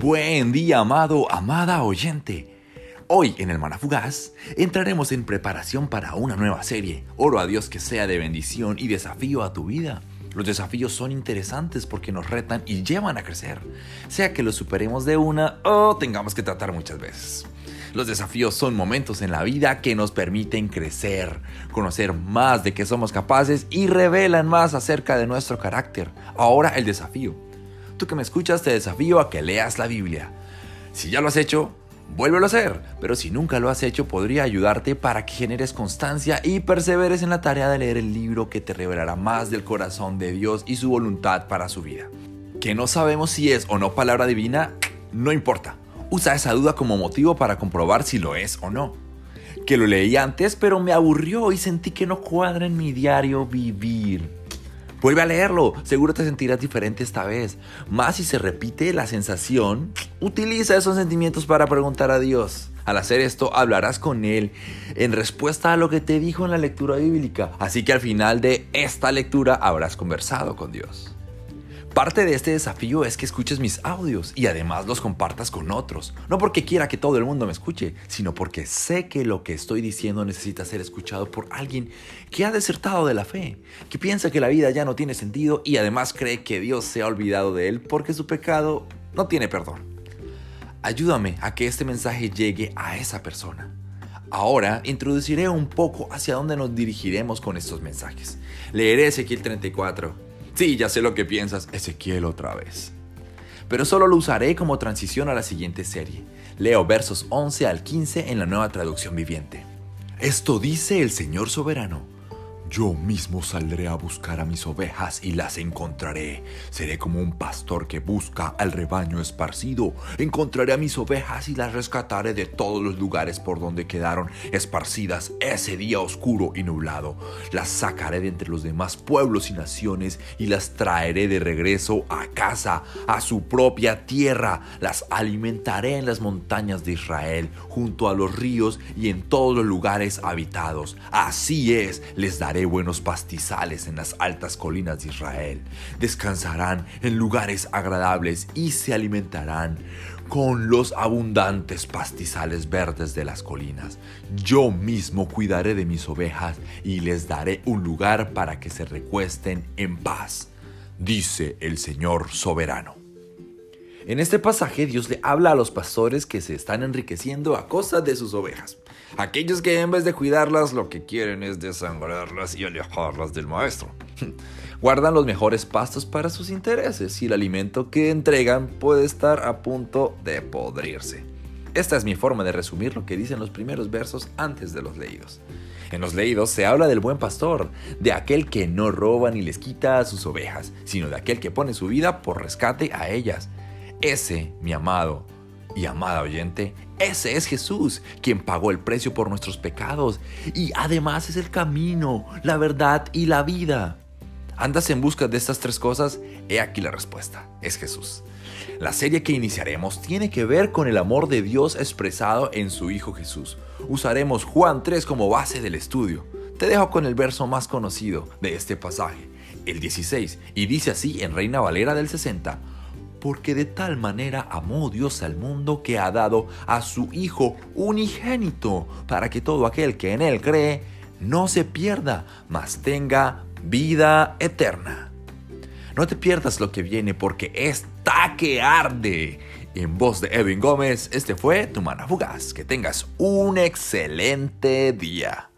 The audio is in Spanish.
Buen día, amado, amada oyente. Hoy en el Manafugaz entraremos en preparación para una nueva serie. Oro a Dios que sea de bendición y desafío a tu vida. Los desafíos son interesantes porque nos retan y llevan a crecer, sea que los superemos de una o tengamos que tratar muchas veces. Los desafíos son momentos en la vida que nos permiten crecer, conocer más de qué somos capaces y revelan más acerca de nuestro carácter. Ahora el desafío tú que me escuchas te desafío a que leas la Biblia. Si ya lo has hecho, vuélvelo a hacer, pero si nunca lo has hecho podría ayudarte para que generes constancia y perseveres en la tarea de leer el libro que te revelará más del corazón de Dios y su voluntad para su vida. Que no sabemos si es o no palabra divina, no importa. Usa esa duda como motivo para comprobar si lo es o no. Que lo leí antes, pero me aburrió y sentí que no cuadra en mi diario vivir. Vuelve a leerlo, seguro te sentirás diferente esta vez. Más si se repite la sensación, utiliza esos sentimientos para preguntar a Dios. Al hacer esto, hablarás con Él en respuesta a lo que te dijo en la lectura bíblica. Así que al final de esta lectura habrás conversado con Dios. Parte de este desafío es que escuches mis audios y además los compartas con otros. No porque quiera que todo el mundo me escuche, sino porque sé que lo que estoy diciendo necesita ser escuchado por alguien que ha desertado de la fe, que piensa que la vida ya no tiene sentido y además cree que Dios se ha olvidado de él porque su pecado no tiene perdón. Ayúdame a que este mensaje llegue a esa persona. Ahora introduciré un poco hacia dónde nos dirigiremos con estos mensajes. Leeré Ezequiel 34 Sí, ya sé lo que piensas, Ezequiel otra vez. Pero solo lo usaré como transición a la siguiente serie. Leo versos 11 al 15 en la nueva traducción viviente. Esto dice el Señor soberano yo mismo saldré a buscar a mis ovejas y las encontraré. Seré como un pastor que busca al rebaño esparcido. Encontraré a mis ovejas y las rescataré de todos los lugares por donde quedaron esparcidas ese día oscuro y nublado. Las sacaré de entre los demás pueblos y naciones y las traeré de regreso a casa, a su propia tierra. Las alimentaré en las montañas de Israel, junto a los ríos y en todos los lugares habitados. Así es, les daré buenos pastizales en las altas colinas de Israel. Descansarán en lugares agradables y se alimentarán con los abundantes pastizales verdes de las colinas. Yo mismo cuidaré de mis ovejas y les daré un lugar para que se recuesten en paz, dice el Señor soberano. En este pasaje Dios le habla a los pastores que se están enriqueciendo a costa de sus ovejas. Aquellos que en vez de cuidarlas lo que quieren es desangrarlas y alejarlas del maestro. Guardan los mejores pastos para sus intereses y el alimento que entregan puede estar a punto de podrirse. Esta es mi forma de resumir lo que dicen los primeros versos antes de los leídos. En los leídos se habla del buen pastor, de aquel que no roba ni les quita a sus ovejas, sino de aquel que pone su vida por rescate a ellas. Ese, mi amado, y amada oyente, ese es Jesús, quien pagó el precio por nuestros pecados y además es el camino, la verdad y la vida. ¿Andas en busca de estas tres cosas? He aquí la respuesta, es Jesús. La serie que iniciaremos tiene que ver con el amor de Dios expresado en su Hijo Jesús. Usaremos Juan 3 como base del estudio. Te dejo con el verso más conocido de este pasaje, el 16, y dice así en Reina Valera del 60 porque de tal manera amó Dios al mundo que ha dado a su Hijo unigénito, para que todo aquel que en Él cree no se pierda, mas tenga vida eterna. No te pierdas lo que viene porque está que arde. En voz de Evan Gómez, este fue tu mana fugaz. Que tengas un excelente día.